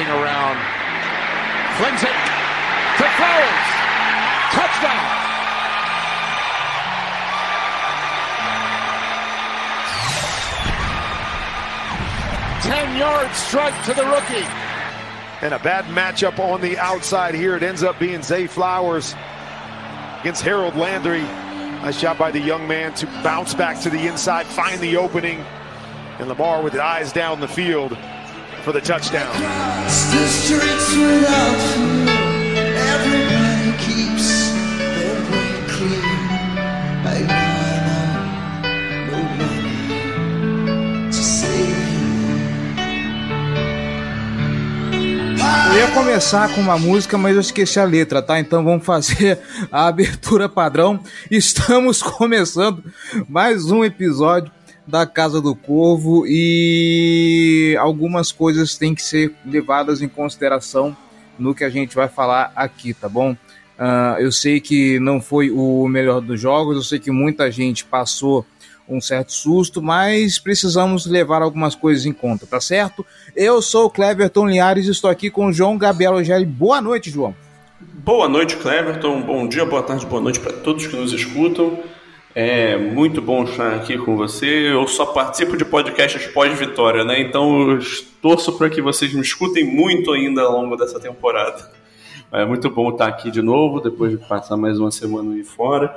dancing around. Flings it to Flowers. Touchdown. Ten yard strike to the rookie. And a bad matchup on the outside here. It ends up being Zay Flowers against Harold Landry. Nice shot by the young man to bounce back to the inside, find the opening. And Lamar with eyes down the field for the touchdown. The streets without fear, everybody keeps their brain clear. I know I know nobody to save Eu ia começar com uma música, mas eu esqueci a letra, tá? Então vamos fazer a abertura padrão. Estamos começando mais um episódio da Casa do Corvo e algumas coisas têm que ser levadas em consideração no que a gente vai falar aqui, tá bom? Uh, eu sei que não foi o melhor dos jogos, eu sei que muita gente passou um certo susto, mas precisamos levar algumas coisas em conta, tá certo? Eu sou o Cleverton Linhares e estou aqui com o João Gabriel Rogério. Boa noite, João. Boa noite, Cleverton. Bom dia, boa tarde, boa noite para todos que nos escutam. É muito bom estar aqui com você. Eu só participo de podcasts pós-vitória, né? Então eu torço para que vocês me escutem muito ainda ao longo dessa temporada. É muito bom estar aqui de novo, depois de passar mais uma semana aí fora.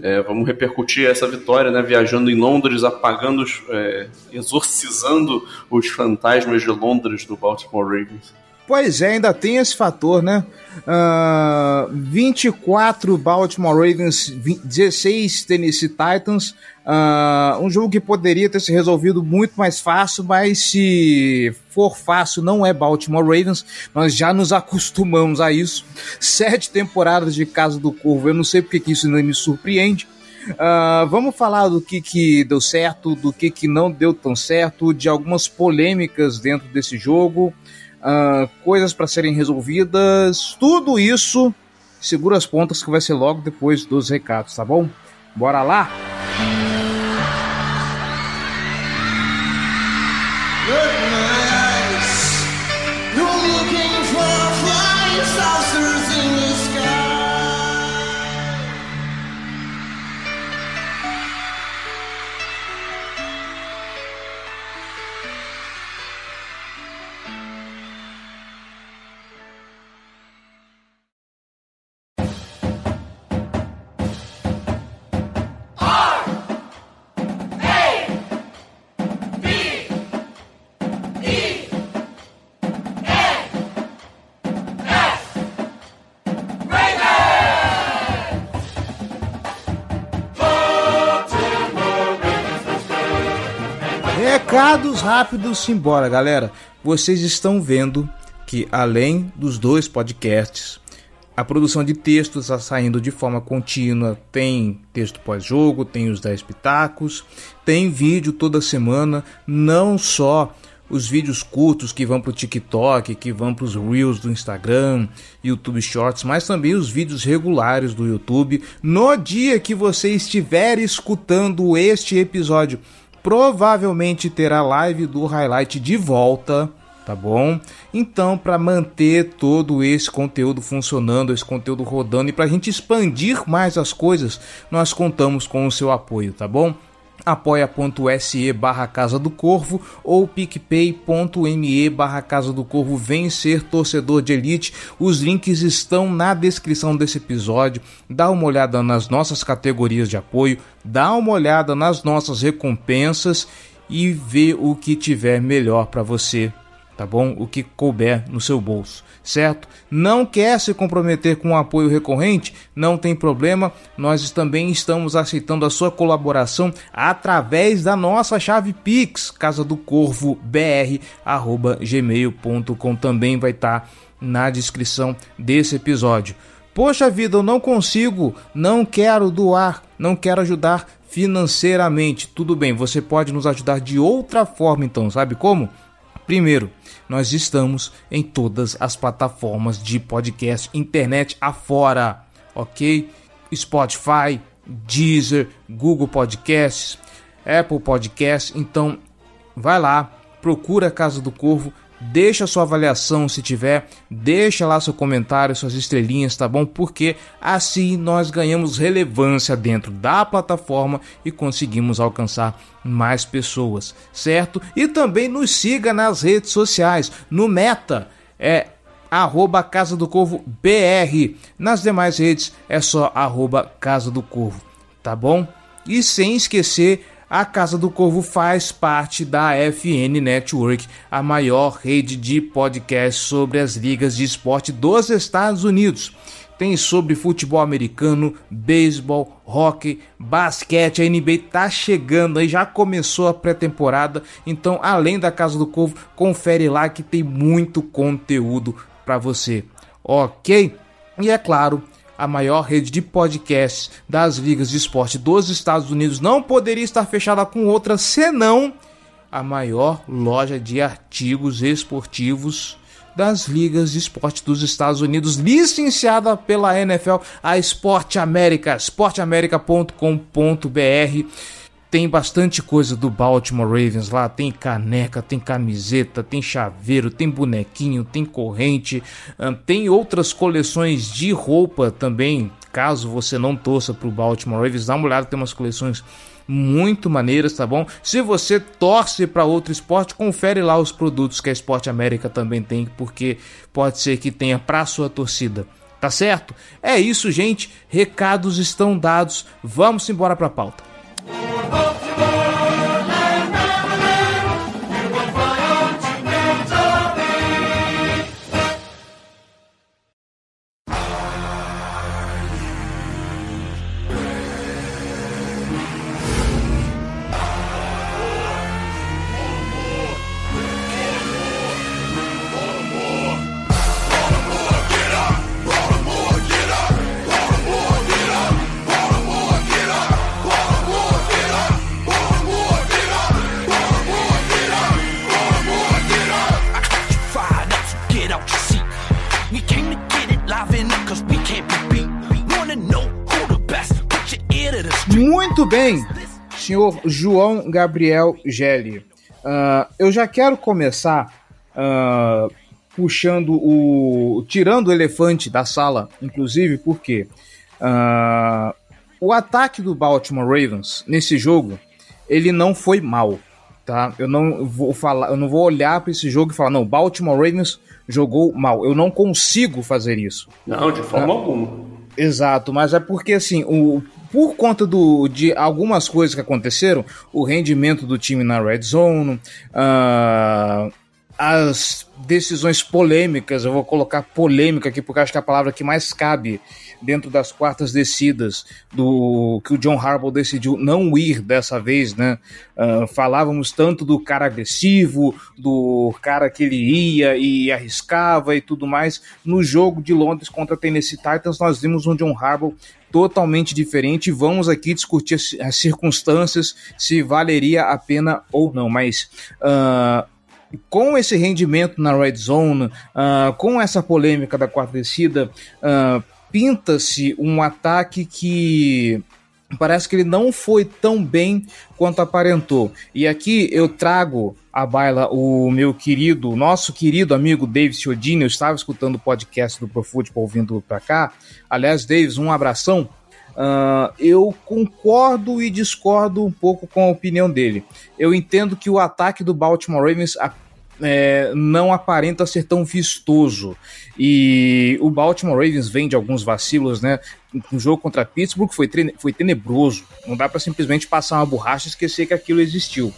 É, vamos repercutir essa vitória, né? Viajando em Londres, apagando, os, é, exorcizando os fantasmas de Londres do Baltimore Ravens. Pois é, ainda tem esse fator, né? Uh, 24 Baltimore Ravens, 16 Tennessee Titans. Uh, um jogo que poderia ter se resolvido muito mais fácil, mas se for fácil, não é Baltimore Ravens. Nós já nos acostumamos a isso. Sete temporadas de Casa do Corvo, eu não sei porque que isso não me surpreende. Uh, vamos falar do que, que deu certo, do que, que não deu tão certo, de algumas polêmicas dentro desse jogo uh, coisas para serem resolvidas, tudo isso. Segura as pontas que vai ser logo depois dos recados, tá bom? Bora lá! Rápidos, simbora, galera. Vocês estão vendo que além dos dois podcasts, a produção de textos está saindo de forma contínua. Tem texto pós-jogo, tem os 10 pitacos, tem vídeo toda semana, não só os vídeos curtos que vão para o TikTok, que vão para os Reels do Instagram, YouTube Shorts, mas também os vídeos regulares do YouTube. No dia que você estiver escutando este episódio, provavelmente terá live do highlight de volta, tá bom? Então, para manter todo esse conteúdo funcionando, esse conteúdo rodando e para a gente expandir mais as coisas, nós contamos com o seu apoio, tá bom? apoia.se barra Casa do Corvo ou picpay.me barra Casa do Corvo vem ser torcedor de elite. Os links estão na descrição desse episódio. Dá uma olhada nas nossas categorias de apoio, dá uma olhada nas nossas recompensas e vê o que tiver melhor para você tá bom? O que couber no seu bolso, certo? Não quer se comprometer com um apoio recorrente? Não tem problema, nós também estamos aceitando a sua colaboração através da nossa chave Pix, casa do corvo br gmail.com também vai estar tá na descrição desse episódio. Poxa vida, eu não consigo, não quero doar, não quero ajudar financeiramente. Tudo bem, você pode nos ajudar de outra forma então, sabe como? Primeiro, nós estamos em todas as plataformas de podcast, internet afora, ok? Spotify, Deezer, Google Podcasts, Apple Podcasts. Então, vai lá, procura a Casa do Corvo, deixa sua avaliação se tiver, deixa lá seu comentário, suas estrelinhas, tá bom? Porque assim nós ganhamos relevância dentro da plataforma e conseguimos alcançar mais pessoas, certo? E também nos siga nas redes sociais, no Meta, é arroba Casa do Corvo BR. Nas demais redes é só arroba Casa do Corvo, tá bom? E sem esquecer a Casa do Corvo faz parte da FN Network, a maior rede de podcasts sobre as ligas de esporte dos Estados Unidos. Tem sobre futebol americano, beisebol, hockey, basquete. A NBA tá chegando aí, já começou a pré-temporada. Então, além da Casa do Corvo, confere lá que tem muito conteúdo para você. Ok? E é claro, a maior rede de podcasts das ligas de esporte dos Estados Unidos, não poderia estar fechada com outra senão a maior loja de artigos esportivos das ligas de esporte dos Estados Unidos, licenciada pela NFL, a Esporte América, esporteamerica.com.br tem bastante coisa do Baltimore Ravens lá, tem caneca, tem camiseta, tem chaveiro, tem bonequinho, tem corrente, tem outras coleções de roupa também, caso você não torça para o Baltimore Ravens, dá uma olhada, tem umas coleções muito maneiras, tá bom? Se você torce para outro esporte, confere lá os produtos que a Esporte América também tem, porque pode ser que tenha para sua torcida. Tá certo? É isso, gente. Recados estão dados. Vamos embora para a pauta. Muito bem, senhor João Gabriel Gelli. Uh, eu já quero começar uh, puxando o. tirando o elefante da sala, inclusive, porque uh, o ataque do Baltimore Ravens nesse jogo ele não foi mal. Tá? Eu não vou falar, eu não vou olhar para esse jogo e falar, não, Baltimore Ravens jogou mal. Eu não consigo fazer isso. Não, de forma tá? alguma. Exato, mas é porque assim, o, por conta do, de algumas coisas que aconteceram, o rendimento do time na red zone, uh, as decisões polêmicas, eu vou colocar polêmica aqui porque acho que é a palavra que mais cabe dentro das quartas descidas do que o John Harbaugh decidiu não ir dessa vez, né? Uh, falávamos tanto do cara agressivo, do cara que ele ia e arriscava e tudo mais. No jogo de Londres contra Tennessee Titans, nós vimos um John Harbaugh totalmente diferente. Vamos aqui discutir as circunstâncias, se valeria a pena ou não. Mas uh, com esse rendimento na red zone, uh, com essa polêmica da quarta descida, uh, pinta-se um ataque que parece que ele não foi tão bem quanto aparentou. E aqui eu trago à baila o meu querido, nosso querido amigo Davis Chiodini. Eu estava escutando o podcast do Pro Football vindo para cá. Aliás, Davis, um abração. Uh, eu concordo e discordo um pouco com a opinião dele. Eu entendo que o ataque do Baltimore Ravens é, não aparenta ser tão vistoso. E o Baltimore Ravens vem de alguns vacilos, né? No jogo contra Pittsburgh foi, foi tenebroso. Não dá para simplesmente passar uma borracha e esquecer que aquilo existiu.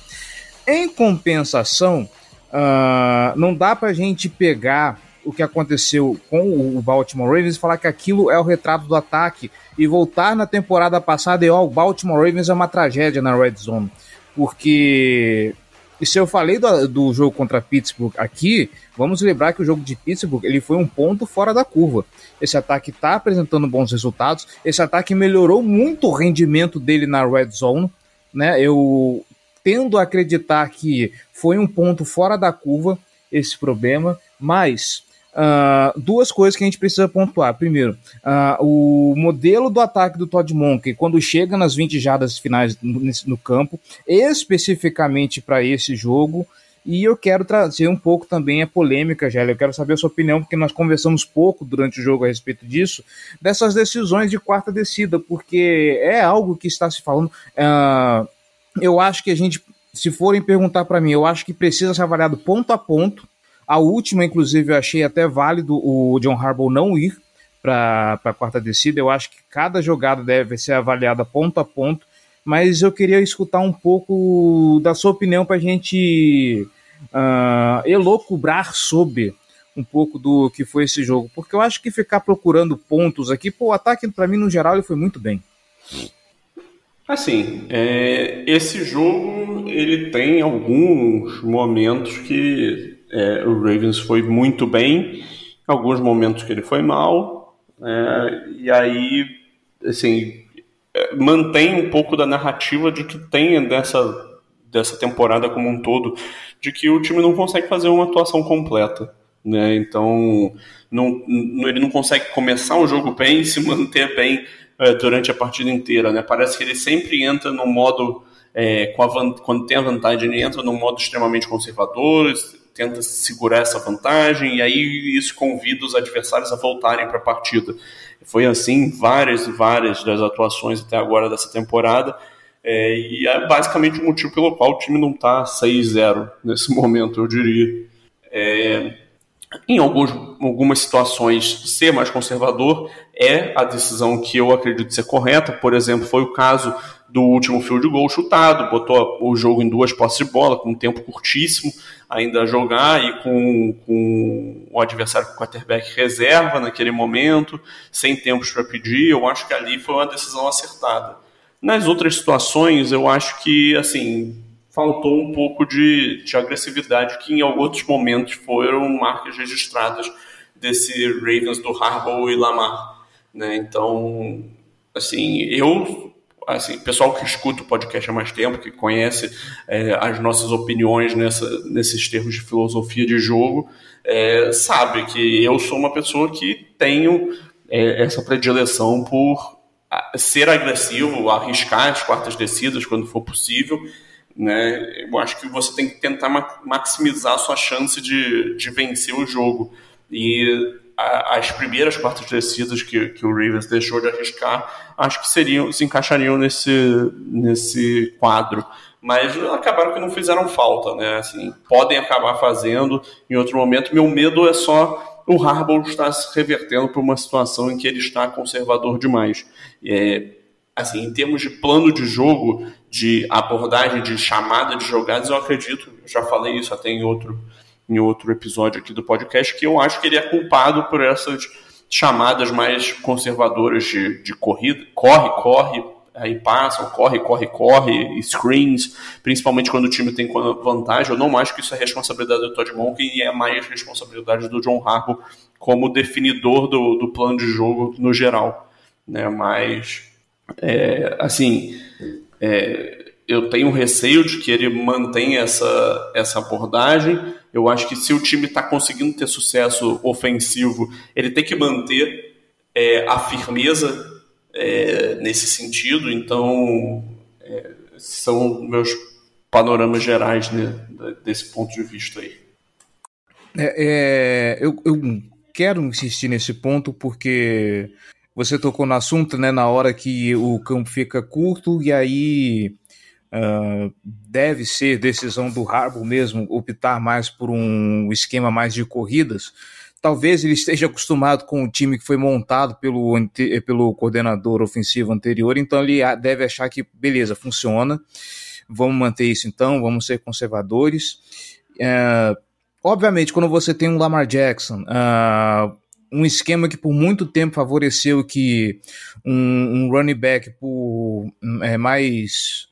Em compensação, uh, não dá para a gente pegar o que aconteceu com o Baltimore Ravens e falar que aquilo é o retrato do ataque e voltar na temporada passada e ó, o Baltimore Ravens é uma tragédia na red zone. Porque e se eu falei do, do jogo contra Pittsburgh aqui, vamos lembrar que o jogo de Pittsburgh ele foi um ponto fora da curva. Esse ataque está apresentando bons resultados. Esse ataque melhorou muito o rendimento dele na red zone. Né? Eu tendo a acreditar que foi um ponto fora da curva esse problema, mas Uh, duas coisas que a gente precisa pontuar. Primeiro, uh, o modelo do ataque do Todd Monk, quando chega nas 20 jadas finais no, no campo, especificamente para esse jogo, E eu quero trazer um pouco também a polêmica, Gélio. Eu quero saber a sua opinião, porque nós conversamos pouco durante o jogo a respeito disso, dessas decisões de quarta descida, porque é algo que está se falando. Uh, eu acho que a gente, se forem perguntar para mim, eu acho que precisa ser avaliado ponto a ponto. A última, inclusive, eu achei até válido o John Harbaugh não ir para a quarta descida. Eu acho que cada jogada deve ser avaliada ponto a ponto mas eu queria escutar um pouco da sua opinião para a gente uh, elocubrar sobre um pouco do que foi esse jogo, porque eu acho que ficar procurando pontos aqui, pô, o ataque para mim no geral ele foi muito bem. Assim, é, esse jogo ele tem alguns momentos que é, o Ravens foi muito bem, alguns momentos que ele foi mal, é, e aí, assim, é, mantém um pouco da narrativa de que tem dessa, dessa temporada como um todo, de que o time não consegue fazer uma atuação completa. Né? Então, não, ele não consegue começar um jogo bem e se manter bem é, durante a partida inteira. Né? Parece que ele sempre entra no modo. É, quando tem a vantagem, ele entra num modo extremamente conservador, tenta segurar essa vantagem, e aí isso convida os adversários a voltarem para a partida. Foi assim várias e várias das atuações até agora dessa temporada. É, e é basicamente o motivo pelo qual o time não está 6-0 nesse momento, eu diria. É, em alguns, algumas situações, ser mais conservador é a decisão que eu acredito ser correta. Por exemplo, foi o caso do último field goal chutado, botou o jogo em duas posses de bola, com um tempo curtíssimo ainda a jogar e com, com o adversário com o quarterback reserva naquele momento, sem tempos para pedir. Eu acho que ali foi uma decisão acertada. Nas outras situações, eu acho que, assim, faltou um pouco de, de agressividade que em outros momentos foram marcas registradas desse Ravens do Harbaugh e Lamar. Né? Então, assim, eu assim, pessoal que escuta o podcast há mais tempo, que conhece é, as nossas opiniões nessa, nesses termos de filosofia de jogo, é, sabe que eu sou uma pessoa que tenho é, essa predileção por ser agressivo, arriscar as quartas descidas quando for possível. Né? Eu acho que você tem que tentar maximizar a sua chance de, de vencer o jogo. E as primeiras quartas descidas que, que o Ravens deixou de arriscar, acho que seriam, se encaixariam nesse, nesse quadro. Mas acabaram que não fizeram falta, né? Assim, podem acabar fazendo em outro momento. Meu medo é só o Harbaugh estar se revertendo para uma situação em que ele está conservador demais. É, assim, em termos de plano de jogo, de abordagem, de chamada de jogadas, eu acredito, já falei isso até em outro em outro episódio aqui do podcast, que eu acho que ele é culpado por essas chamadas mais conservadoras de, de corrida, corre, corre, aí passam, corre, corre, corre, screens, principalmente quando o time tem vantagem. Eu não acho que isso é responsabilidade do Todd Monken e é mais responsabilidade do John Harbaugh como definidor do, do plano de jogo no geral. Né? Mas, é, assim, é, eu tenho receio de que ele mantenha essa, essa abordagem, eu acho que se o time está conseguindo ter sucesso ofensivo, ele tem que manter é, a firmeza é, nesse sentido. Então, é, são meus panoramas gerais né, desse ponto de vista aí. É, é, eu, eu quero insistir nesse ponto porque você tocou no assunto, né, na hora que o campo fica curto e aí Uh, deve ser decisão do Harbaugh mesmo optar mais por um esquema mais de corridas. Talvez ele esteja acostumado com o time que foi montado pelo, pelo coordenador ofensivo anterior, então ele deve achar que, beleza, funciona, vamos manter isso então, vamos ser conservadores. Uh, obviamente, quando você tem um Lamar Jackson, uh, um esquema que por muito tempo favoreceu que um, um running back por é, mais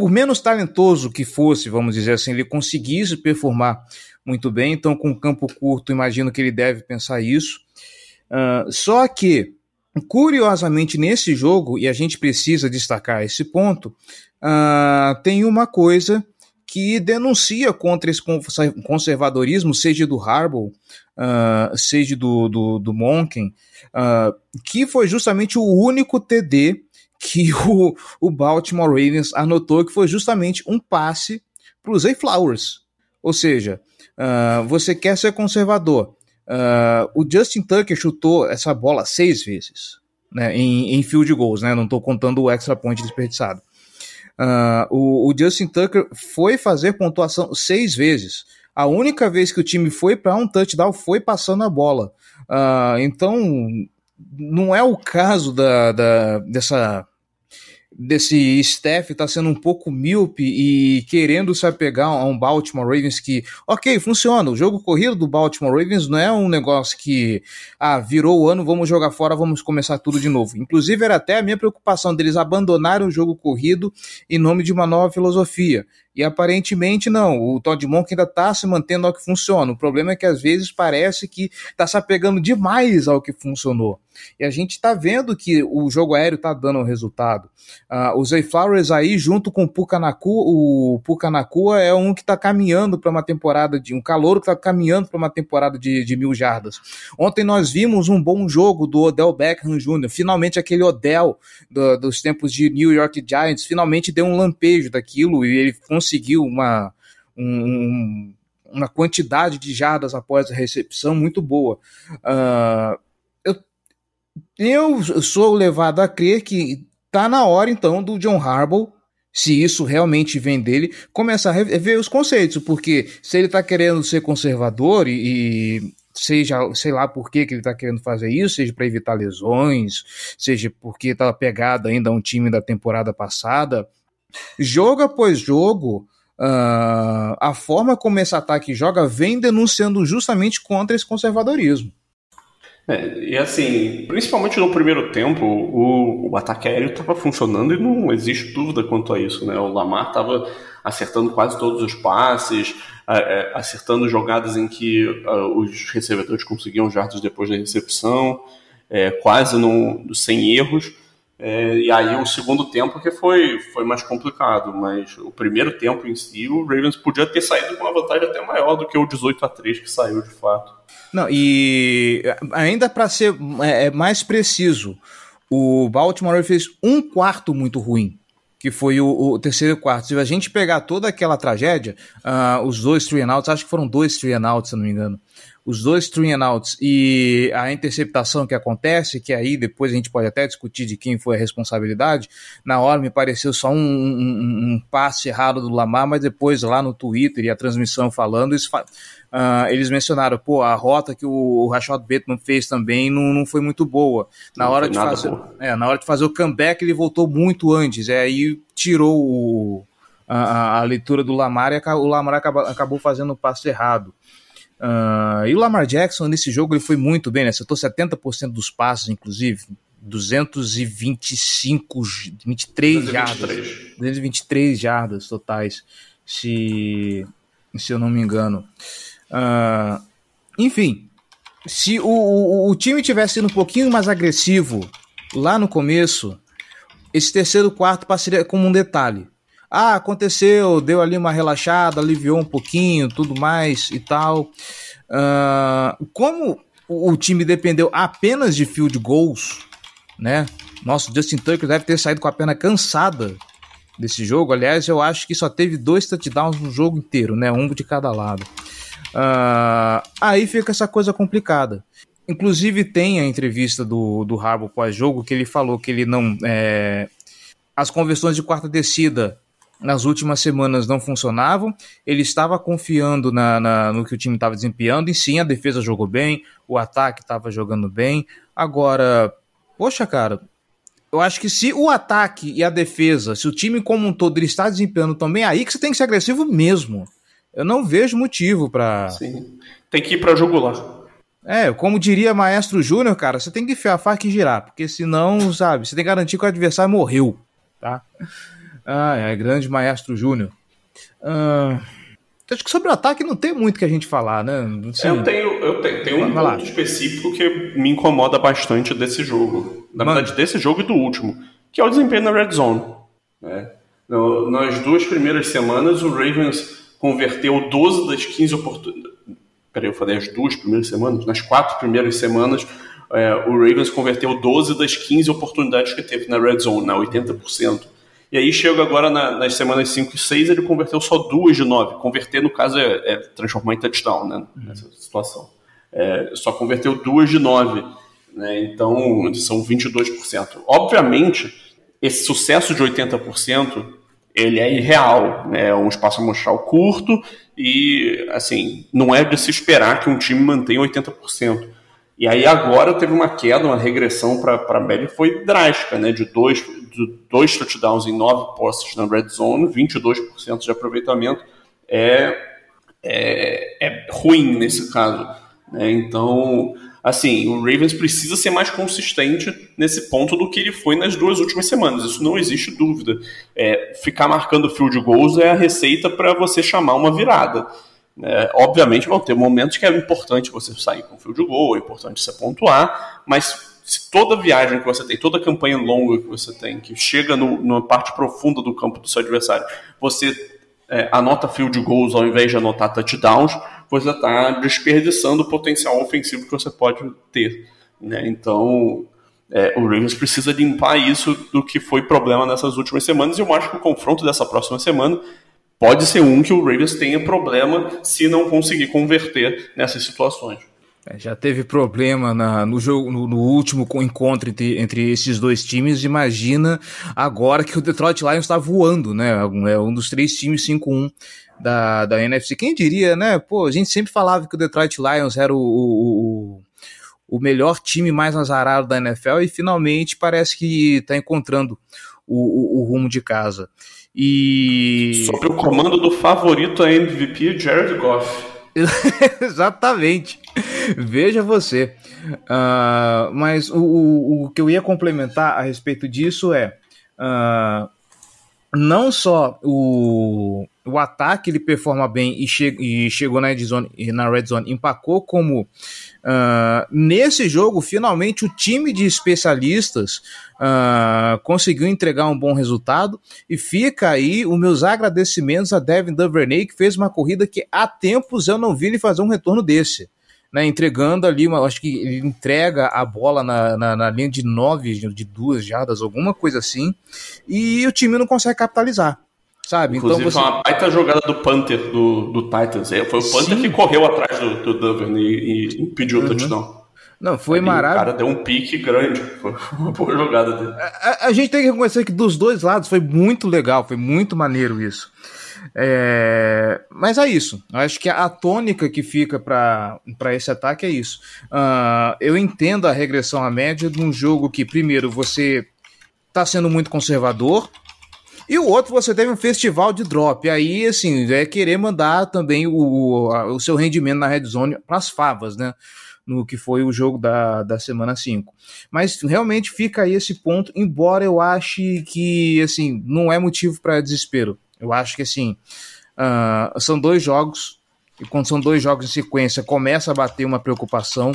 por menos talentoso que fosse, vamos dizer assim, ele conseguisse performar muito bem. Então, com campo curto, imagino que ele deve pensar isso. Uh, só que, curiosamente, nesse jogo, e a gente precisa destacar esse ponto, uh, tem uma coisa que denuncia contra esse conservadorismo, seja do Harbaugh, uh, seja do, do, do Monken, que foi justamente o único TD que o, o Baltimore Ravens anotou que foi justamente um passe para o Zay Flowers. Ou seja, uh, você quer ser conservador. Uh, o Justin Tucker chutou essa bola seis vezes né, em, em field goals, né? Não estou contando o extra point desperdiçado. Uh, o, o, Justin Tucker foi fazer pontuação seis vezes. A única vez que o time foi para um touchdown foi passando a bola. Uh, então, não é o caso da, da, dessa desse staff está sendo um pouco míope e querendo se apegar a um Baltimore Ravens que, ok, funciona. O jogo corrido do Baltimore Ravens não é um negócio que, ah, virou o ano, vamos jogar fora, vamos começar tudo de novo. Inclusive, era até a minha preocupação deles abandonarem o jogo corrido em nome de uma nova filosofia. E aparentemente não, o Todd Monk ainda está se mantendo ao que funciona. O problema é que às vezes parece que está se apegando demais ao que funcionou. E a gente está vendo que o jogo aéreo está dando resultado. Uh, o Zay Flowers aí, junto com o Pucanacu, o Pucanacua é um que está caminhando para uma temporada de. um calor que está caminhando para uma temporada de, de mil jardas. Ontem nós vimos um bom jogo do Odell Beckham Jr., finalmente aquele Odell do, dos tempos de New York Giants, finalmente deu um lampejo daquilo e ele uma. Um, uma quantidade de jardas após a recepção muito boa. Uh, eu sou levado a crer que tá na hora então do John Harbaugh se isso realmente vem dele, começar a rever os conceitos, porque se ele está querendo ser conservador e, e, seja, sei lá por que, que ele está querendo fazer isso, seja para evitar lesões, seja porque está pegado ainda a um time da temporada passada, jogo após jogo, uh, a forma como esse ataque joga vem denunciando justamente contra esse conservadorismo. É, e assim, principalmente no primeiro tempo, o, o ataque aéreo estava funcionando e não existe dúvida quanto a isso, né? O Lamar estava acertando quase todos os passes, é, acertando jogadas em que uh, os recebedores conseguiam jardas depois da recepção, é, quase no, sem erros. É, e aí o segundo tempo que foi, foi mais complicado, mas o primeiro tempo em si, o Ravens podia ter saído com uma vantagem até maior do que o 18 a 3 que saiu de fato. Não, e ainda para ser é, é, mais preciso, o Baltimore fez um quarto muito ruim, que foi o, o terceiro quarto. Se a gente pegar toda aquela tragédia, uh, os dois three and outs, acho que foram dois three and outs, se não me engano, os dois three and outs e a interceptação que acontece, que aí depois a gente pode até discutir de quem foi a responsabilidade, na hora me pareceu só um, um, um passe errado do Lamar, mas depois lá no Twitter e a transmissão falando, isso fa Uh, eles mencionaram, pô, a rota que o, Rashad Bateman fez também não, não foi muito boa. Na não hora de fazer, é, na hora de fazer o comeback ele voltou muito antes, é, aí tirou o, a, a, leitura do Lamar e o Lamar acabou, acabou fazendo o passo errado. Uh, e o Lamar Jackson nesse jogo ele foi muito bem, né? Acertou 70% dos passos, inclusive. 225, 23 jardas. 223 jardas totais, se, se eu não me engano. Uh, enfim, se o, o, o, time tivesse sido um pouquinho mais agressivo lá no começo, esse terceiro quarto passaria como um detalhe. Ah, aconteceu, deu ali uma relaxada, aliviou um pouquinho, tudo mais e tal. Uh, como o time dependeu apenas de field goals, né? Nossa, Justin Tucker deve ter saído com a perna cansada desse jogo. Aliás, eu acho que só teve dois touchdowns no jogo inteiro, né? Um de cada lado. Uh, aí fica essa coisa complicada. Inclusive tem a entrevista do, do Harbour pós-jogo que ele falou que ele não... É, as conversões de quarta descida nas últimas semanas não funcionavam. Ele estava confiando na, na no que o time estava desempenhando, e sim, a defesa jogou bem, o ataque estava jogando bem. Agora, poxa, cara, eu acho que se o ataque e a defesa, se o time como um todo ele está desempenhando também, aí que você tem que ser agressivo mesmo. Eu não vejo motivo para. Sim. Tem que ir para jugular. É, como diria Maestro Júnior, cara, você tem que enfiar a faca e girar, porque senão, sabe, você tem que garantir que o adversário morreu, tá? Ah, é grande Maestro Júnior. Ah, acho que sobre o ataque não tem muito que a gente falar, né? Assim, eu tenho, eu tenho, tenho um ponto específico que me incomoda bastante desse jogo. Na Mano. verdade, desse jogo e do último, que é o desempenho na Red Zone. Né? Nas duas primeiras semanas, o Ravens converteu 12 das 15 oportunidades. Peraí, eu falei as duas primeiras semanas? Nas quatro primeiras semanas, é, o Ravens converteu 12 das 15 oportunidades que teve na Red Zone, na 80%. E aí chega agora na, nas semanas 5 e 6, ele converteu só duas de 9. Converter, no caso, é, é transformar em touchdown, né? Nessa situação. É, só converteu duas de 9. Né? Então, são 22%. Obviamente, esse sucesso de 80% ele é irreal, né? é um espaço amostral curto e, assim, não é de se esperar que um time mantenha 80%. E aí agora teve uma queda, uma regressão para a média foi drástica, né? De dois, de dois touchdowns em nove postes na red zone, 22% de aproveitamento é, é, é ruim nesse caso. Né? Então, assim, o Ravens precisa ser mais consistente nesse ponto do que ele foi nas duas últimas semanas. Isso não existe dúvida. É, ficar marcando field goals é a receita para você chamar uma virada. É, obviamente vão ter momentos que é importante você sair com field goal, é importante você pontuar, mas se toda viagem que você tem, toda campanha longa que você tem, que chega no, numa parte profunda do campo do seu adversário, você é, anota field goals ao invés de anotar touchdowns, você está desperdiçando o potencial ofensivo que você pode ter. Né? Então, é, o Ravens precisa limpar isso do que foi problema nessas últimas semanas, e eu acho que o confronto dessa próxima semana pode ser um que o Ravens tenha problema se não conseguir converter nessas situações. É, já teve problema na, no jogo no, no, último encontro entre, entre esses dois times. Imagina agora que o Detroit Lions está voando, né? É um dos três times 5-1 da, da NFC. Quem diria, né? Pô, a gente sempre falava que o Detroit Lions era o, o, o melhor time mais azarado da NFL e finalmente parece que está encontrando o, o, o rumo de casa. E. Sobre o comando do favorito a MVP, Jared Goff. Exatamente. Veja você. Uh, mas o, o, o, que eu ia complementar a respeito disso é. Uh, não só o, o ataque ele performa bem e, che e chegou na red, zone, na red zone, empacou, como uh, nesse jogo, finalmente, o time de especialistas uh, conseguiu entregar um bom resultado. E fica aí os meus agradecimentos a Devin Duvernay, que fez uma corrida que há tempos eu não vi ele fazer um retorno desse né, entregando ali, uma, acho que ele entrega a bola na, na, na, linha de nove, de duas jardas, alguma coisa assim, e o time não consegue capitalizar. Sabe? Então Inclusive, então você... foi uma baita jogada do Panther do, do Titans. É, foi o Panther Sim. que correu atrás do, do Duvern e, e impediu uhum. o touchdown. Não, foi maravilhoso. O cara deu um pique grande. Foi uma boa jogada dele. A, a, gente tem que reconhecer que dos dois lados foi muito legal, foi muito maneiro isso. É, mas é isso. Acho que a tônica que fica para esse ataque é isso. Uh, eu entendo a regressão à média de um jogo que, primeiro, você está sendo muito conservador. E o outro, você teve um festival de drop. Aí, assim, é querer mandar também o, o, o seu rendimento na red zone para as favas, né? no que foi o jogo da, da semana 5. Mas realmente fica aí esse ponto, embora eu ache que assim não é motivo para desespero. Eu acho que assim, uh, são dois jogos, e quando são dois jogos em sequência, começa a bater uma preocupação.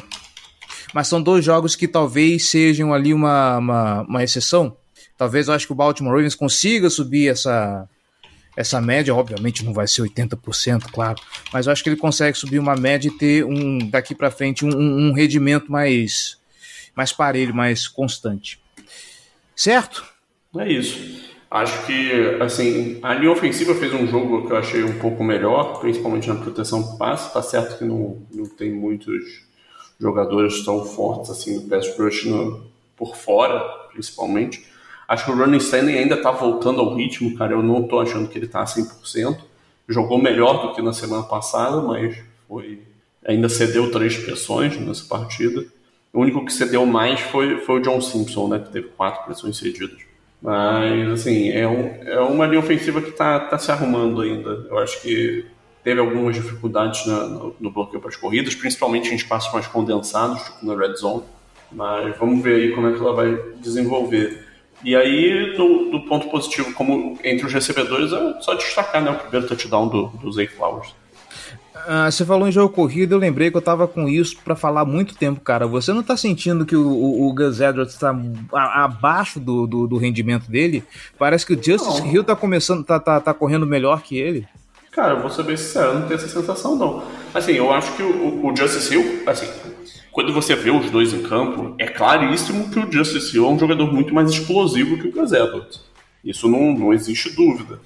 Mas são dois jogos que talvez sejam ali uma, uma, uma exceção. Talvez eu acho que o Baltimore Ravens consiga subir essa, essa média, obviamente não vai ser 80%, claro, mas eu acho que ele consegue subir uma média e ter um daqui para frente um, um, rendimento mais mais parelho, mais constante. Certo? É isso. Acho que, assim, a linha ofensiva fez um jogo que eu achei um pouco melhor, principalmente na proteção do passe. Tá certo que não, não tem muitos jogadores tão fortes assim no pass rush no, por fora, principalmente. Acho que o Running Stanley ainda tá voltando ao ritmo, cara. Eu não tô achando que ele tá 100%. Jogou melhor do que na semana passada, mas foi ainda cedeu três pressões nessa partida. O único que cedeu mais foi, foi o John Simpson, né, que teve quatro pressões cedidas. Mas, assim, é, um, é uma linha ofensiva que está tá se arrumando ainda. Eu acho que teve algumas dificuldades na, no, no, bloqueio para as corridas, principalmente em espaços mais condensados, tipo na red zone. Mas vamos ver aí como é que ela vai desenvolver. E aí, no, do ponto positivo, como entre os recebedores, é só destacar né, o primeiro touchdown do, do Zay Flowers. Ah, você falou em jogo corrido, eu lembrei que eu tava com isso para falar há muito tempo, cara. Você não tá sentindo que o, o, o Gus Edwards tá a, abaixo do, do, do, rendimento dele? Parece que o Justice não. Hill tá começando, tá, tá, tá correndo melhor que ele. Cara, eu vou ser bem sincero, não tenho essa sensação, não. Assim, eu acho que o, o Justice Hill, assim, quando você vê os dois em campo, é claríssimo que o Justice Hill é um jogador muito mais explosivo que o Gus Edwards. Isso não, não existe dúvida.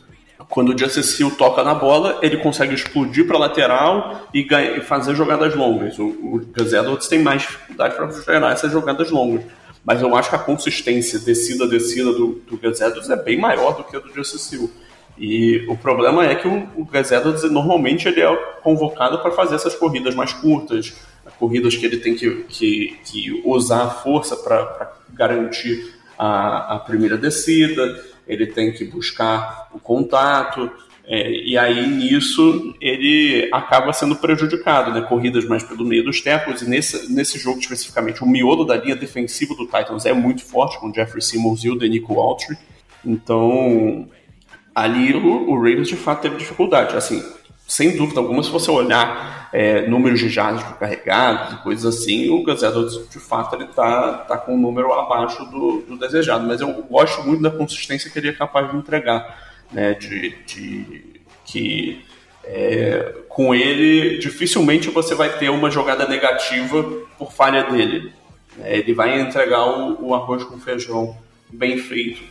Quando o Justice Hill toca na bola, ele consegue explodir para lateral e, fazer jogadas longas. O, o Gus Edwards tem mais dificuldade para gerar essas jogadas longas. Mas eu acho que a consistência descida-descida do, do Gus Edwards é bem maior do que a do Justice Hill. E o problema é que o, o Gus Edwards normalmente ele é convocado para fazer essas corridas mais curtas, corridas que ele tem que, que, que usar a força para garantir a, a primeira descida, ele tem que buscar o contato, é, e aí nisso ele acaba sendo prejudicado, né? Corridas mais pelo meio dos tackles, e nesse, nesse jogo especificamente, o miolo da linha defensiva do Titans é muito forte, com Jeffrey Simmons e o Denico Autry. Então, ali o, o Raiders de fato teve dificuldade. Assim, sem dúvida alguma, se você olhar é, números de jardas carregados e coisas assim, o Gus de fato ele tá, tá com um número abaixo do, do, desejado. Mas eu gosto muito da consistência que ele é capaz de entregar, né? De, de que é, com ele dificilmente você vai ter uma jogada negativa por falha dele. É, ele vai entregar o, o arroz com feijão bem feito.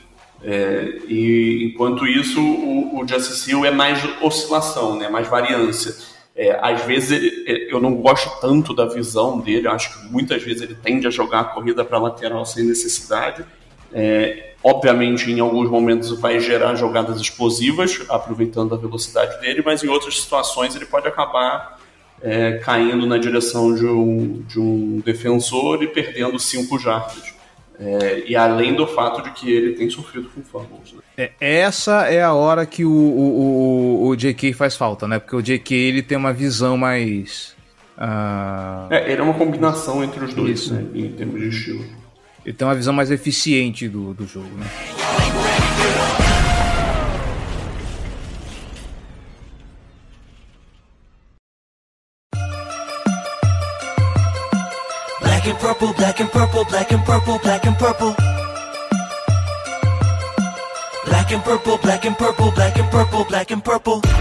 É, e enquanto isso, o, o Justice Hill é mais oscilação, né, mais variância. É, às vezes é, eu não gosto tanto da visão dele, acho que muitas vezes ele tende a jogar a corrida para lateral sem necessidade. É, obviamente, em alguns momentos vai gerar jogadas explosivas, aproveitando a velocidade dele, mas em outras situações ele pode acabar é, caindo na direção de um, de um defensor e perdendo cinco jardas. É, e além do fato de que ele tem sofrido com fumbles. Né? É, essa é a hora que o, o, o, o JK faz falta, né? Porque o JK ele tem uma visão mais. Uh... É, ele é uma combinação entre os dois, Isso. né? Em termos de estilo. Ele tem uma visão mais eficiente do, do jogo, né? And purple, black and purple, black and purple, black and purple. Black and purple, black and purple, black and purple, black and purple.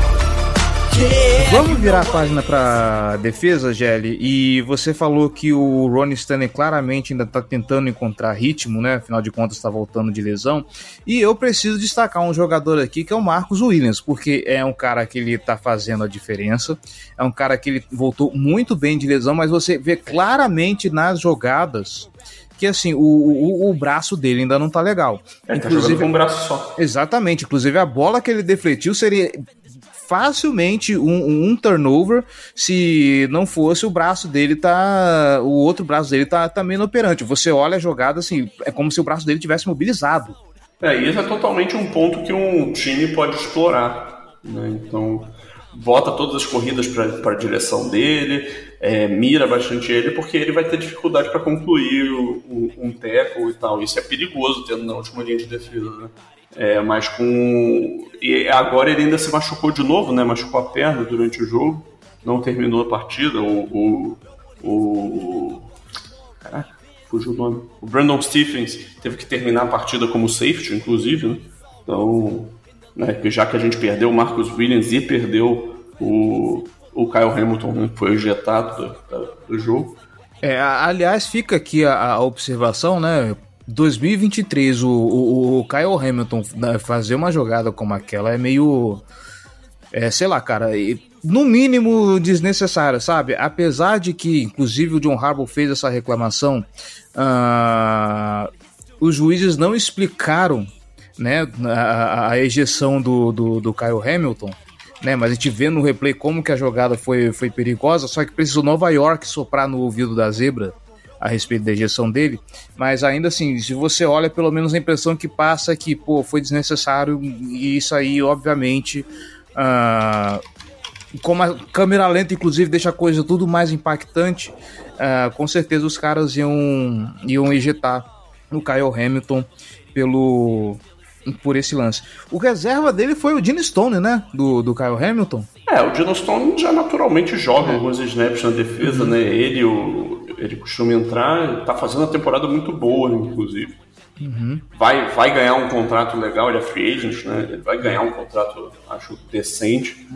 Vamos virar a página para defesa, Gelli. E você falou que o Ronnie Stanley claramente ainda está tentando encontrar ritmo, né? Afinal de contas, está voltando de lesão. E eu preciso destacar um jogador aqui que é o Marcos Williams, porque é um cara que ele está fazendo a diferença. É um cara que ele voltou muito bem de lesão, mas você vê claramente nas jogadas que assim, o, o, o, braço dele ainda não tá legal. É, inclusive, tá com um braço só. Exatamente, inclusive a bola que ele defletiu seria facilmente um, um, turnover se não fosse o braço dele tá. O outro braço dele tá também tá inoperante. Você olha a jogada assim, é como se o braço dele tivesse mobilizado. É, isso é totalmente um ponto que um time pode explorar. Né? Então, bota todas as corridas para a direção dele, é, mira bastante ele, porque ele vai ter dificuldade para concluir o, o, um teco e tal. Isso é perigoso tendo na última linha de defesa. Né? É, mas com. E agora ele ainda se machucou de novo, né? Machucou a perna durante o jogo. Não terminou a partida. O. o, o... Caraca, fugiu o nome. O Brandon Stephens teve que terminar a partida como safety, inclusive, né? Então. Né, já que a gente perdeu o Marcus Williams e perdeu o, o Kyle Hamilton, né, que foi ejetado do, do jogo. É, aliás, fica aqui a, a observação, né? 2023, o, o, o Kyle Hamilton né, fazer uma jogada como aquela é meio. É, sei lá, cara, no mínimo desnecessário, sabe? Apesar de que, inclusive, o John Harbaugh fez essa reclamação, uh, os juízes não explicaram né, a, a ejeção do, do, do Kyle Hamilton. Né, mas a gente vê no replay como que a jogada foi, foi perigosa, só que precisou Nova York soprar no ouvido da zebra a respeito da ejeção dele, mas ainda assim, se você olha, pelo menos a impressão que passa é que, pô, foi desnecessário, e isso aí, obviamente, uh, como a câmera lenta, inclusive, deixa a coisa tudo mais impactante, uh, com certeza os caras iam, iam ejetar o Kyle Hamilton pelo por esse lance. O reserva dele foi o Dino Stone, né? Do, do Kyle Hamilton. É, o Dino Stone já naturalmente joga é. alguns snaps na defesa, uhum. né? Ele, o, ele costuma entrar, tá fazendo uma temporada muito boa, inclusive. Uhum. Vai, vai ganhar um contrato legal, ele é free agent, né? Ele vai ganhar um contrato, acho, decente.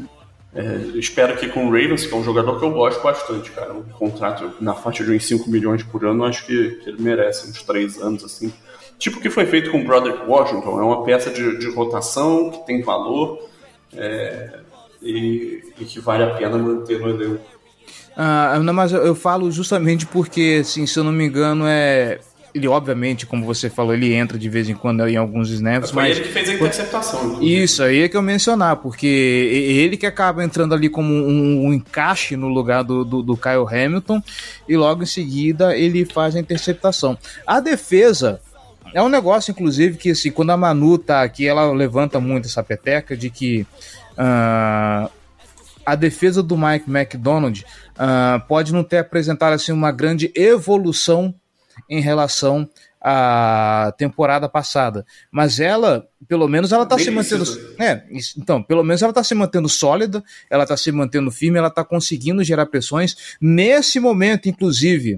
É, espero que com o Ravens, que é um jogador que eu gosto bastante, cara. Um contrato na faixa de uns 5 milhões por ano, acho que, que ele merece uns 3 anos, assim. tipo o que foi feito com o Broderick Washington. É uma peça de, de rotação que tem valor é, e, e, que vale a pena manter no elenco. Ah, não, mas eu, eu falo justamente porque, assim, se eu não me engano, é ele obviamente, como você falou, ele entra de vez em quando em alguns snaps, Foi mas ele que fez a interceptação. Isso aí é que eu mencionar, porque ele que acaba entrando ali como um, um encaixe no lugar do, do, do, Kyle Hamilton e logo em seguida ele faz a interceptação. A defesa é um negócio, inclusive, que assim, quando a Manu tá aqui, ela levanta muito essa peteca de que uh, a defesa do Mike McDonald uh, pode não ter apresentado assim, uma grande evolução em relação à temporada passada. Mas ela, pelo menos, ela está se mantendo. É, então, pelo menos ela está se mantendo sólida, ela está se mantendo firme, ela está conseguindo gerar pressões. Nesse momento, inclusive,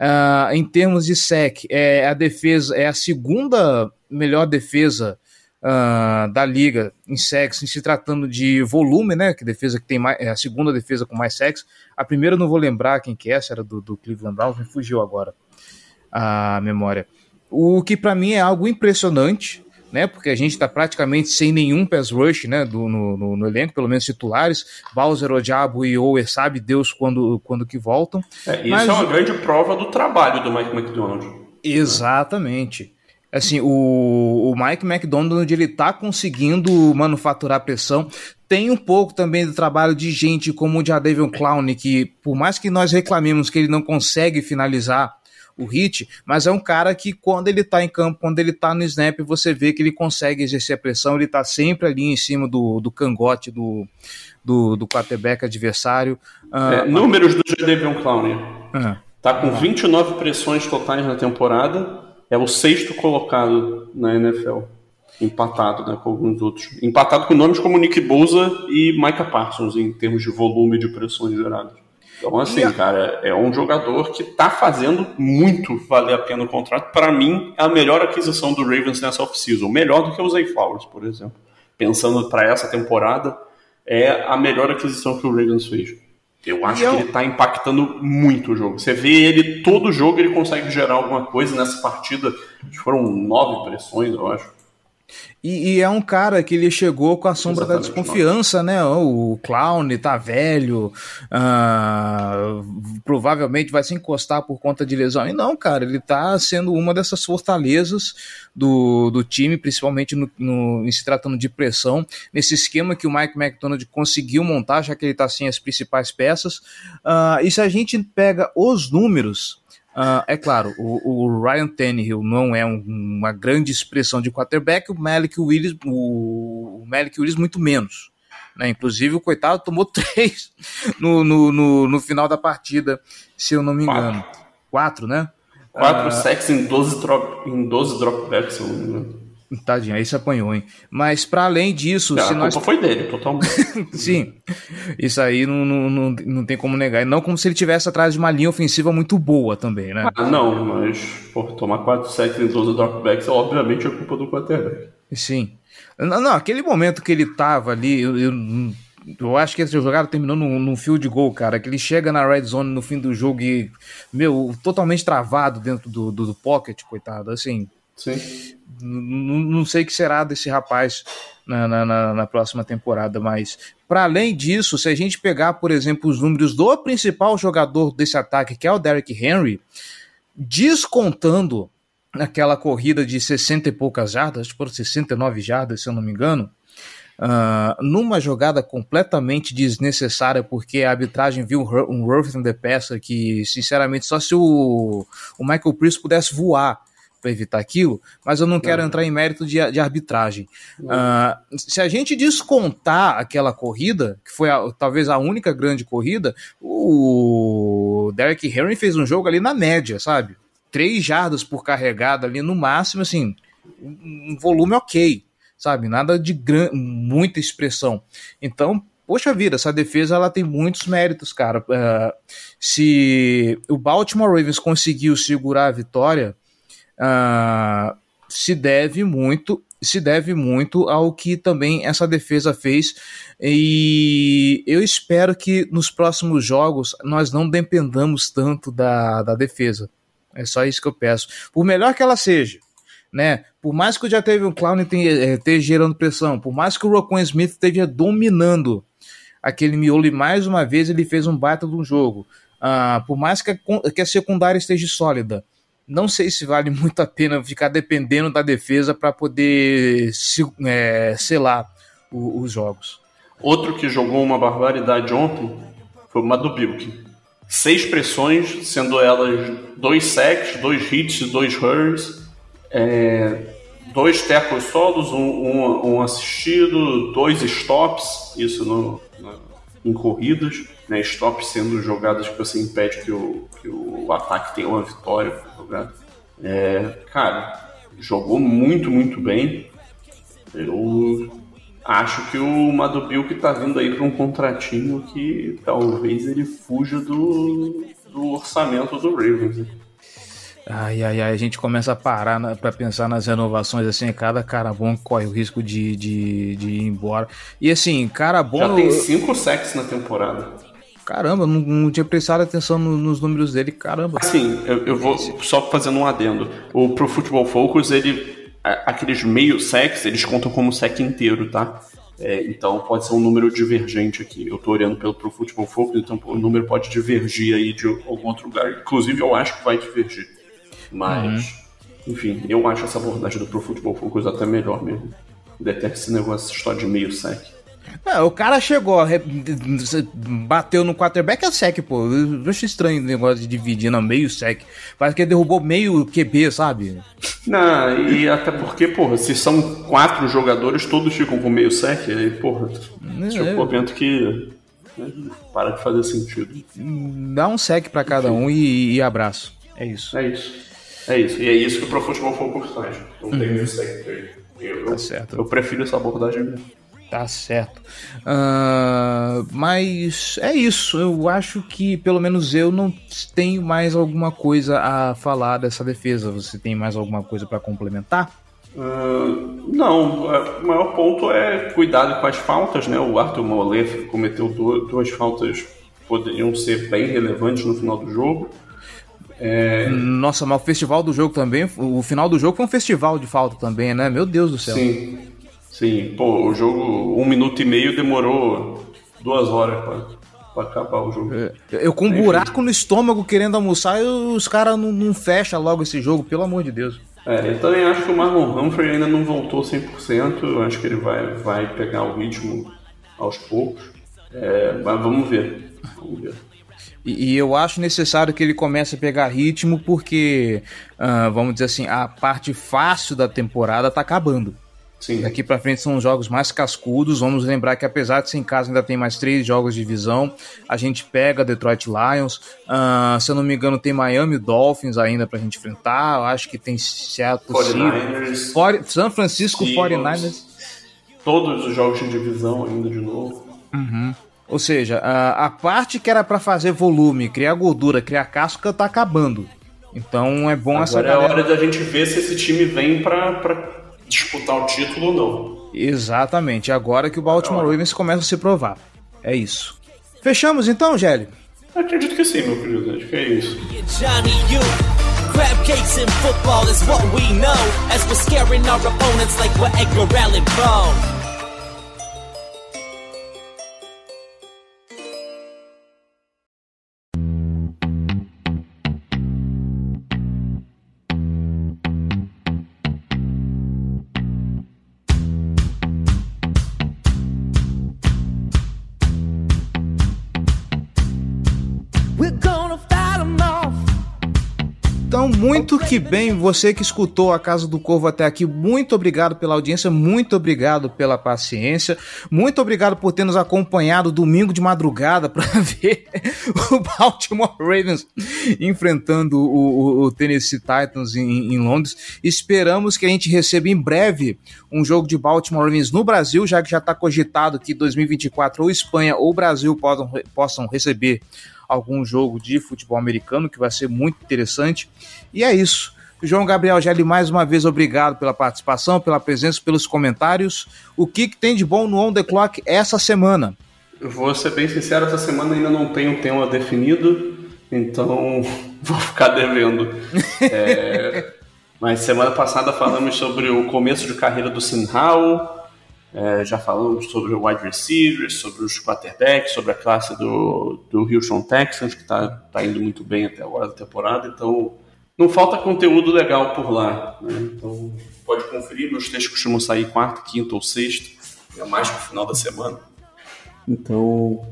uh, em termos de sec, é a defesa, é a segunda melhor defesa. Uh, da liga em sex, em se tratando de volume, né? Que defesa que tem mais, é a segunda defesa com mais sex. A primeira eu não vou lembrar quem que é, essa era do, do Cleveland Browns, me fugiu agora a memória. O que para mim é algo impressionante, né? Porque a gente está praticamente sem nenhum pass rush, né? Do, no, no, no, elenco, pelo menos titulares. Bowser, Odiabo e Owe sabe Deus quando, quando que voltam. É, isso Mas, é uma grande prova do trabalho do Mike McDonald. Exatamente. Assim, o, o Mike McDonald ele tá conseguindo manufaturar pressão. Tem um pouco também do trabalho de gente como o Jadavion Clown, que por mais que nós reclamemos que ele não consegue finalizar o hit, mas é um cara que quando ele tá em campo, quando ele tá no snap, você vê que ele consegue exercer a pressão, ele tá sempre ali em cima do, do cangote do, do, do quarterback adversário. Uh, é, números do Jadavion Clowney. Uh, tá com 29 pressões totais na temporada, é o sexto colocado na NFL. Empatado né, com alguns outros. Empatado com nomes como Nick Bosa e Micah Parsons em termos de volume de pressões geradas. Então, assim, a... cara, é um jogador que tá fazendo muito valer a pena o contrato. Para mim, é a melhor aquisição do Ravens nessa off-season. Melhor do que o Zay Flowers, por exemplo. Pensando para essa temporada, é a melhor aquisição que o Ravens fez. Eu acho eu... que ele tá impactando muito o jogo. Você vê ele, todo jogo ele consegue gerar alguma coisa nessa partida. Foram nove pressões, eu acho. E, e, é um cara que ele chegou com a sombra Exatamente, da desconfiança, né? O clown tá velho, uh, provavelmente vai se encostar por conta de lesão. E não, cara, ele tá sendo uma dessas fortalezas do, do time, principalmente no, no, em se tratando de pressão, nesse esquema que o Mike McDonald conseguiu montar, já que ele tá sem as principais peças. Uh, e se a gente pega os números Uh, é claro, o, o, Ryan Tannehill não é um, uma grande expressão de quarterback, o Malik Willis, o, o Malik Willis muito menos. Né? Inclusive, o coitado tomou três no, no, no, no final da partida, se eu não me engano. Quatro, Quatro né? Quatro uh, sacks em 12, drop, em 12 dropbacks, se eu não me engano. Tadinho, aí se apanhou, hein? Mas para além disso. É, a culpa nós... foi dele, totalmente. Sim, isso aí não, não, não, não tem como negar. Não como se ele tivesse atrás de uma linha ofensiva muito boa também, né? Ah, não, mas pô, tomar 4 sets em 12 dropbacks é obviamente a culpa do quarterback. Sim. Não, não, aquele momento que ele tava ali, eu, eu, eu acho que esse jogada terminou num, num field goal, cara. Que ele chega na red zone no fim do jogo e, meu, totalmente travado dentro do, do, do pocket, coitado. Assim, Sim. Não sei o que será desse rapaz na, na, na próxima temporada, mas para além disso, se a gente pegar, por exemplo, os números do principal jogador desse ataque, que é o Derrick Henry, descontando aquela corrida de 60 e poucas jardas, por 69 jardas, se eu não me engano, uh, numa jogada completamente desnecessária, porque a arbitragem viu um rough in the passer que, sinceramente, só se o, o Michael Priest pudesse voar para evitar aquilo, mas eu não quero entrar em mérito de, de arbitragem. Uh, se a gente descontar aquela corrida, que foi a, talvez a única grande corrida, o Derek Henry fez um jogo ali na média, sabe? Três jardas por carregada ali no máximo, assim, um volume ok, sabe? Nada de gran... muita expressão. Então, poxa vida, essa defesa ela tem muitos méritos, cara. Uh, se o Baltimore Ravens conseguiu segurar a vitória, uh, se deve muito se deve muito ao que também essa defesa fez e eu espero que nos próximos jogos nós não dependamos tanto da, da defesa. É só isso que eu peço. Por melhor que ela seja, né? Por mais que já teve um Clown esteja gerando pressão, por mais que o Roquan Smith esteja dominando aquele miolo e mais uma vez ele fez um baita de um jogo. Uh, por mais que a, que a secundária esteja sólida, não sei se vale muito a pena ficar dependendo da defesa para poder é, selar o, os jogos. Outro que jogou uma barbaridade ontem foi o Madubilk. Seis pressões, sendo elas dois sacks, dois hits e dois hurries. É, dois tackles solos, um, um, um, assistido, dois stops, isso no, no, em corridas, né, stops sendo jogadas que você impede que o, que o ataque tenha uma vitória jogada. É, cara, jogou muito, muito bem. Eu acho que o Madubil que tá vindo aí para um contratinho que talvez ele fuja do, do orçamento do Ravens. Né? Ai, ai, ai, a gente começa a parar para pensar nas renovações, assim, cada cara bom corre o risco de, de, de ir embora. E assim, cara bom. Já tem cinco sacks na temporada. Caramba, não, não tinha prestado atenção no, nos números dele, caramba. Assim, eu, eu vou só fazendo um adendo. O Pro Football Focus, ele. Aqueles meio sacks, eles contam como sec inteiro, tá? É, então pode ser um número divergente aqui. Eu estou olhando pelo Pro Football Focus, então o número pode divergir aí de algum outro lugar. Inclusive, eu acho que vai divergir. Mas, uhum. enfim, eu acho essa abordagem do Pro Football Focus até melhor mesmo. Deter esse negócio, essa história de meio sec. O cara chegou, bateu no quarterback, é sec, pô. Eu acho estranho o negócio de dividir no meio sec. Parece que ele derrubou meio QB, sabe? Não, e até porque, porra, se são quatro jogadores, todos ficam com meio sec, aí, porra, é, chega um momento que né, para de fazer sentido. Dá um sec para cada um e, e abraço. É isso. É isso. É isso. E é isso que o Pro Futebol Focus faz. Não tem uhum. sec. Eu, tá certo. eu prefiro essa abordagem mesmo. Tá certo. Uh, mas é isso. Eu acho que, pelo menos eu, não tenho mais alguma coisa a falar dessa defesa. Você tem mais alguma coisa para complementar? Uh, não. É, o maior ponto é cuidado com as faltas. Né? O Arthur Molefe cometeu duas faltas que poderiam ser bem relevantes no final do jogo. É... Nossa, mas o festival do jogo também, o final do jogo foi um festival de falta também, né? Meu Deus do céu. Sim. Sim, pô, o jogo, um minuto e meio demorou duas horas pra, pra acabar o jogo. É, eu com um buraco no estômago querendo almoçar e os caras não, não fecham logo esse jogo, pelo amor de Deus. É, eu também acho que o Marlon Humphrey ainda não voltou 100%, eu acho que ele vai, vai pegar o ritmo aos poucos, é, mas vamos ver, vamos ver. E, e, eu acho necessário que ele comece a pegar ritmo porque, uh, vamos dizer assim, a parte fácil da temporada tá acabando. Sim. Daqui para frente são jogos mais cascudos. Vamos lembrar que apesar de ser em casa ainda tem mais três jogos de divisão. A gente pega Detroit Lions. Uh, se eu não me engano tem Miami Dolphins ainda para a gente enfrentar. Eu acho que tem Seattle 49ers, San Francisco Seahawks, 49ers. Todos os jogos de divisão ainda de novo. Uhum. Ou seja, a, a parte que era para fazer volume, criar gordura, criar casca, tá acabando. Então é bom Agora essa é galera... é hora da gente ver se esse time vem para disputar o título ou não. Exatamente, agora que o Baltimore é Ravens começa a se provar. É isso. Fechamos então, Gélio? Acredito que sim, meu querido. Acho que é isso. Crab Muito que bem, você que escutou a Casa do Corvo até aqui, muito obrigado pela audiência, muito obrigado pela paciência, muito obrigado por ter nos acompanhado domingo de madrugada para ver o Baltimore Ravens enfrentando o, o, o Tennessee Titans em, em, Londres. Esperamos que a gente receba em breve um jogo de Baltimore Ravens no Brasil, já que já está cogitado que 2024 ou Espanha ou Brasil possam, possam receber algum jogo de futebol americano, que vai ser muito interessante. E é isso. João Gabriel Gelli, mais uma vez, obrigado pela participação, pela presença, pelos comentários. O que, que tem de bom no On The Clock essa semana? Eu vou ser bem sincero, essa semana ainda não tenho um tema definido, então vou ficar devendo. É, Mas semana passada falamos sobre o começo de carreira do Sinhao, é, já falamos sobre o wide receivers, sobre os quarterbacks, sobre a classe do, do Houston Texans, que está tá indo muito bem até agora da temporada. Então, não falta conteúdo legal por lá. Né? Então, pode conferir. Meus textos costumam sair quarta, quinta ou sexta, é mais pro final da semana. Então,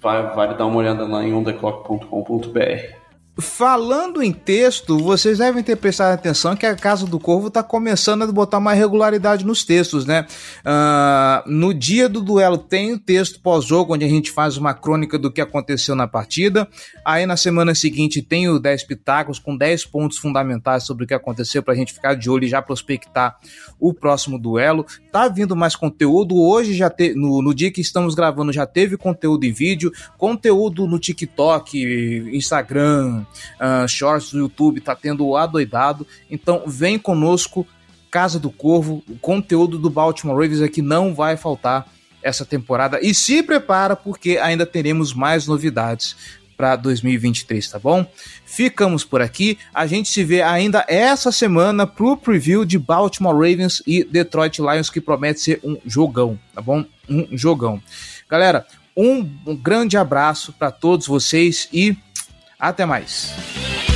vai, vale dar uma olhada lá em ondeclock.com.br. Falando em texto, vocês devem ter prestado atenção que a Casa do Corvo está começando a botar mais regularidade nos textos, né? Uh, no dia do duelo tem o texto pós-jogo, onde a gente faz uma crônica do que aconteceu na partida. Aí na semana seguinte tem o 10 pitacos com 10 pontos fundamentais sobre o que aconteceu para a gente ficar de olho e já prospectar o próximo duelo. Tá vindo mais conteúdo. Hoje já te, no, no dia que estamos gravando já teve conteúdo em vídeo, conteúdo no TikTok, Uh, shorts do YouTube, tá tendo adoidado. Então vem conosco, Casa do Corvo, o conteúdo do Baltimore Ravens aqui não vai faltar essa temporada. E se prepara porque ainda teremos mais novidades para 2023, tá bom? Ficamos por aqui. A gente se vê ainda essa semana pro preview de Baltimore Ravens e Detroit Lions, que promete ser um jogão, tá bom? Um jogão. Galera, um, um grande abraço para todos vocês e até mais!